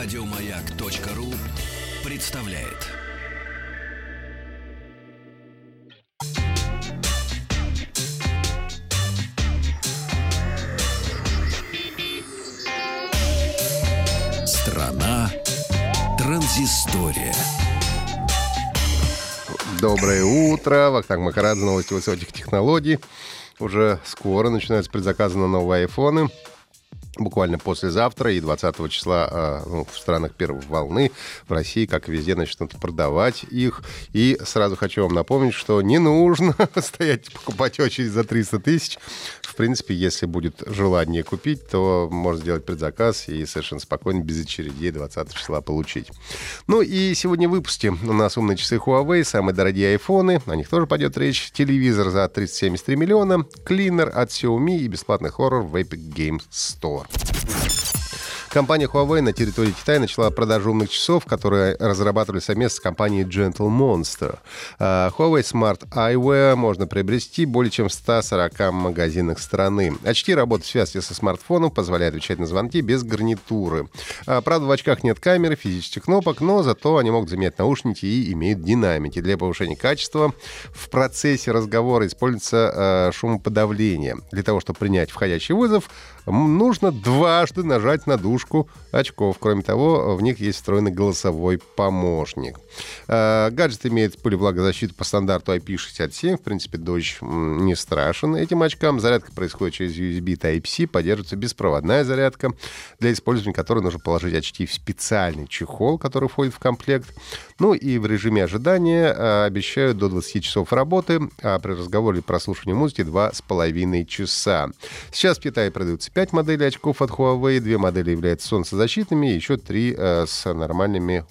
Радиомаяк.ру представляет. Страна транзистория. Доброе утро. Вахтанг Макарад, новости высоких технологий. Уже скоро начинаются предзаказы на новые айфоны буквально послезавтра и 20 числа э, ну, в странах первой волны в России, как и везде, начнут продавать их. И сразу хочу вам напомнить, что не нужно стоять покупать очередь за 300 тысяч. В принципе, если будет желание купить, то можно сделать предзаказ и совершенно спокойно, без очередей 20 числа получить. Ну и сегодня в выпуске у нас умные часы Huawei, самые дорогие айфоны, о них тоже пойдет речь, телевизор за 373 миллиона, клинер от Xiaomi и бесплатный хоррор в Epic Games Store. Компания Huawei на территории Китая начала продажу умных часов, которые разрабатывали совместно с компанией Gentle Monster. А, Huawei Smart Eyewear можно приобрести более чем в 140 магазинах страны. Очки работают в связке со смартфоном, позволяют отвечать на звонки без гарнитуры. А, правда, в очках нет камеры, физических кнопок, но зато они могут заменять наушники и имеют динамики. Для повышения качества в процессе разговора используется э, шумоподавление. Для того, чтобы принять входящий вызов, нужно дважды нажать на дужку очков. Кроме того, в них есть встроенный голосовой помощник. Э, гаджет имеет пылевлагозащиту по стандарту IP67. В принципе, дождь не страшен этим очкам. Зарядка происходит через USB Type-C. Поддерживается беспроводная зарядка, для использования которой нужно положить очки в специальный чехол, который входит в комплект. Ну и в режиме ожидания э, обещают до 20 часов работы, а при разговоре и прослушивании музыки 2,5 часа. Сейчас в Китае продаются 5 моделей очков от Huawei, две модели являются солнцезащитными, и еще три э, с нормальными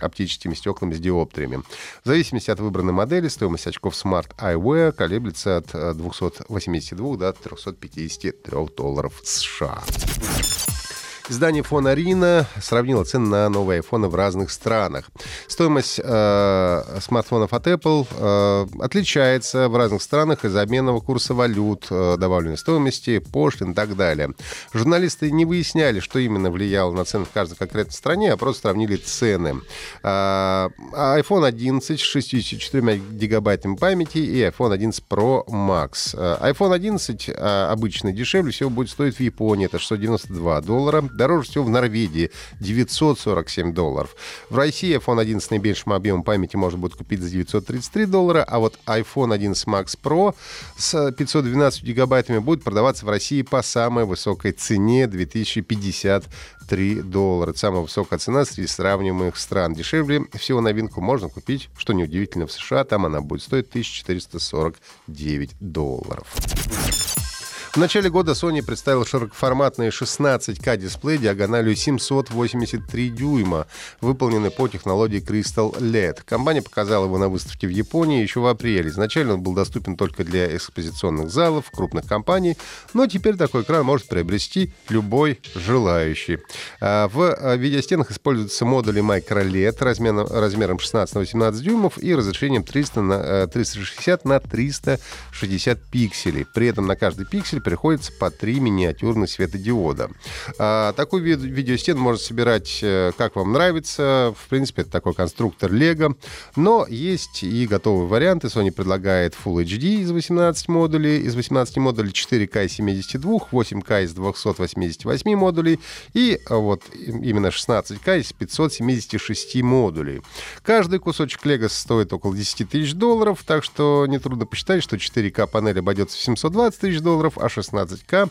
оптическими стеклами с диоптриями. В зависимости от выбранной модели стоимость очков Smart Eyewear колеблется от 282 э, до 353 долларов США. Издание фона Рина сравнило цены на новые айфоны в разных странах. Стоимость э, смартфонов от Apple э, отличается в разных странах из-за обменного курса валют, э, добавленной стоимости, пошлин и так далее. Журналисты не выясняли, что именно влияло на цены в каждой конкретной стране, а просто сравнили цены. Э, iPhone 11 с 64 гигабайтами памяти и iPhone 11 Pro Max. Э, iPhone 11 э, обычно дешевле всего будет стоить в Японии, это 692 доллара Дороже всего в Норвегии 947 долларов. В России iPhone 11 с наибольшим объемом памяти можно будет купить за 933 доллара, а вот iPhone 11 Max Pro с 512 гигабайтами будет продаваться в России по самой высокой цене 2053 доллара. Это самая высокая цена среди сравниваемых стран. Дешевле всего новинку можно купить, что неудивительно, в США. Там она будет стоить 1449 долларов. В начале года Sony представил широкоформатный 16К дисплей диагональю 783 дюйма, выполненный по технологии Crystal LED. Компания показала его на выставке в Японии еще в апреле. Изначально он был доступен только для экспозиционных залов, крупных компаний, но теперь такой экран может приобрести любой желающий. А, в а, видеостенах используются модули Micro LED размером, размером 16 на 18 дюймов и разрешением 300 на, 360 э, на 360 пикселей. При этом на каждый пиксель приходится по три миниатюрных светодиода. А, такой вид видеостен можно собирать э, как вам нравится. В принципе, это такой конструктор Lego. Но есть и готовые варианты. Sony предлагает Full HD из 18 модулей, из 18 модулей 4К из 72, 8К из 288 модулей и а, вот именно 16К из 576 модулей. Каждый кусочек Lego стоит около 10 тысяч долларов, так что нетрудно посчитать, что 4К панель обойдется в 720 тысяч долларов, а 16К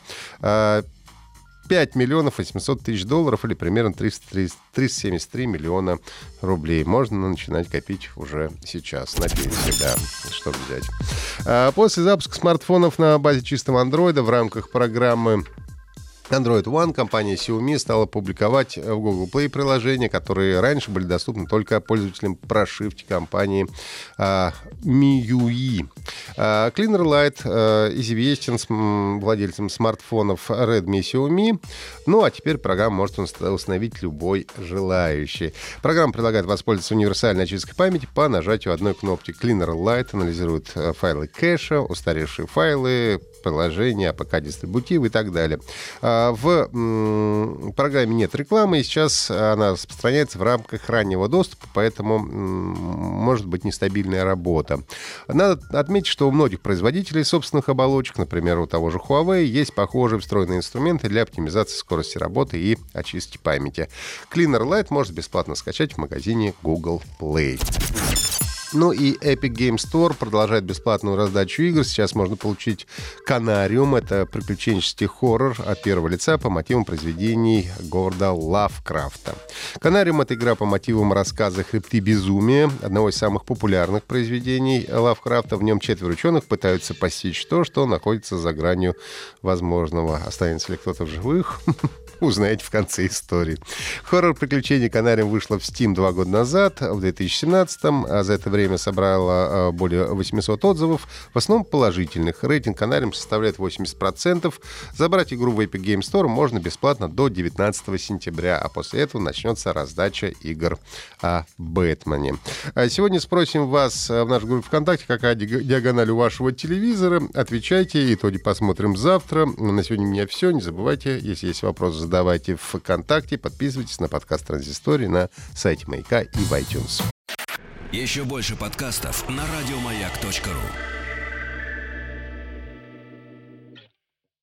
5 миллионов 800 тысяч долларов или примерно 330, 373 миллиона рублей. Можно начинать копить уже сейчас на пенсии, да, что взять. А после запуска смартфонов на базе чистого андроида в рамках программы Android One компания Xiaomi стала публиковать в Google Play приложения, которые раньше были доступны только пользователям прошивки компании а, MIUI. А, Cleaner Light а, известен с, владельцам смартфонов Redmi и Xiaomi. Ну, а теперь программу может установить любой желающий. Программа предлагает воспользоваться универсальной очисткой памяти по нажатию одной кнопки. Cleaner Light анализирует э, файлы кэша, устаревшие файлы, приложения, АПК-дистрибутивы и так далее. А, в программе нет рекламы, и сейчас она распространяется в рамках раннего доступа, поэтому может быть нестабильная работа. Надо отметить, что у многих производителей собственных оболочек, например, у того же Huawei, есть похожие встроенные инструменты для оптимизации скорости работы и очистки памяти. Cleaner Light можно бесплатно скачать в магазине Google Play. Ну и Epic Game Store продолжает бесплатную раздачу игр. Сейчас можно получить Канариум. Это приключенческий хоррор от первого лица по мотивам произведений Горда Лавкрафта. Канариум — это игра по мотивам рассказа «Хребты безумия», одного из самых популярных произведений Лавкрафта. В нем четверо ученых пытаются постичь то, что находится за гранью возможного. Останется ли кто-то в живых? узнаете в конце истории. Хоррор приключений Канариум вышла в Steam два года назад, в 2017-м, а за это время собрала а, более 800 отзывов, в основном положительных. Рейтинг Канариум составляет 80%. Забрать игру в Epic Game Store можно бесплатно до 19 сентября, а после этого начнется раздача игр о Бэтмене. А сегодня спросим вас в нашей группе ВКонтакте, какая диагональ у вашего телевизора. Отвечайте, итоги посмотрим завтра. На сегодня у меня все. Не забывайте, если есть вопросы, задавайте в ВКонтакте, подписывайтесь на подкаст Транзистории на сайте Маяка и в iTunes. Еще больше подкастов на радиомаяк.ру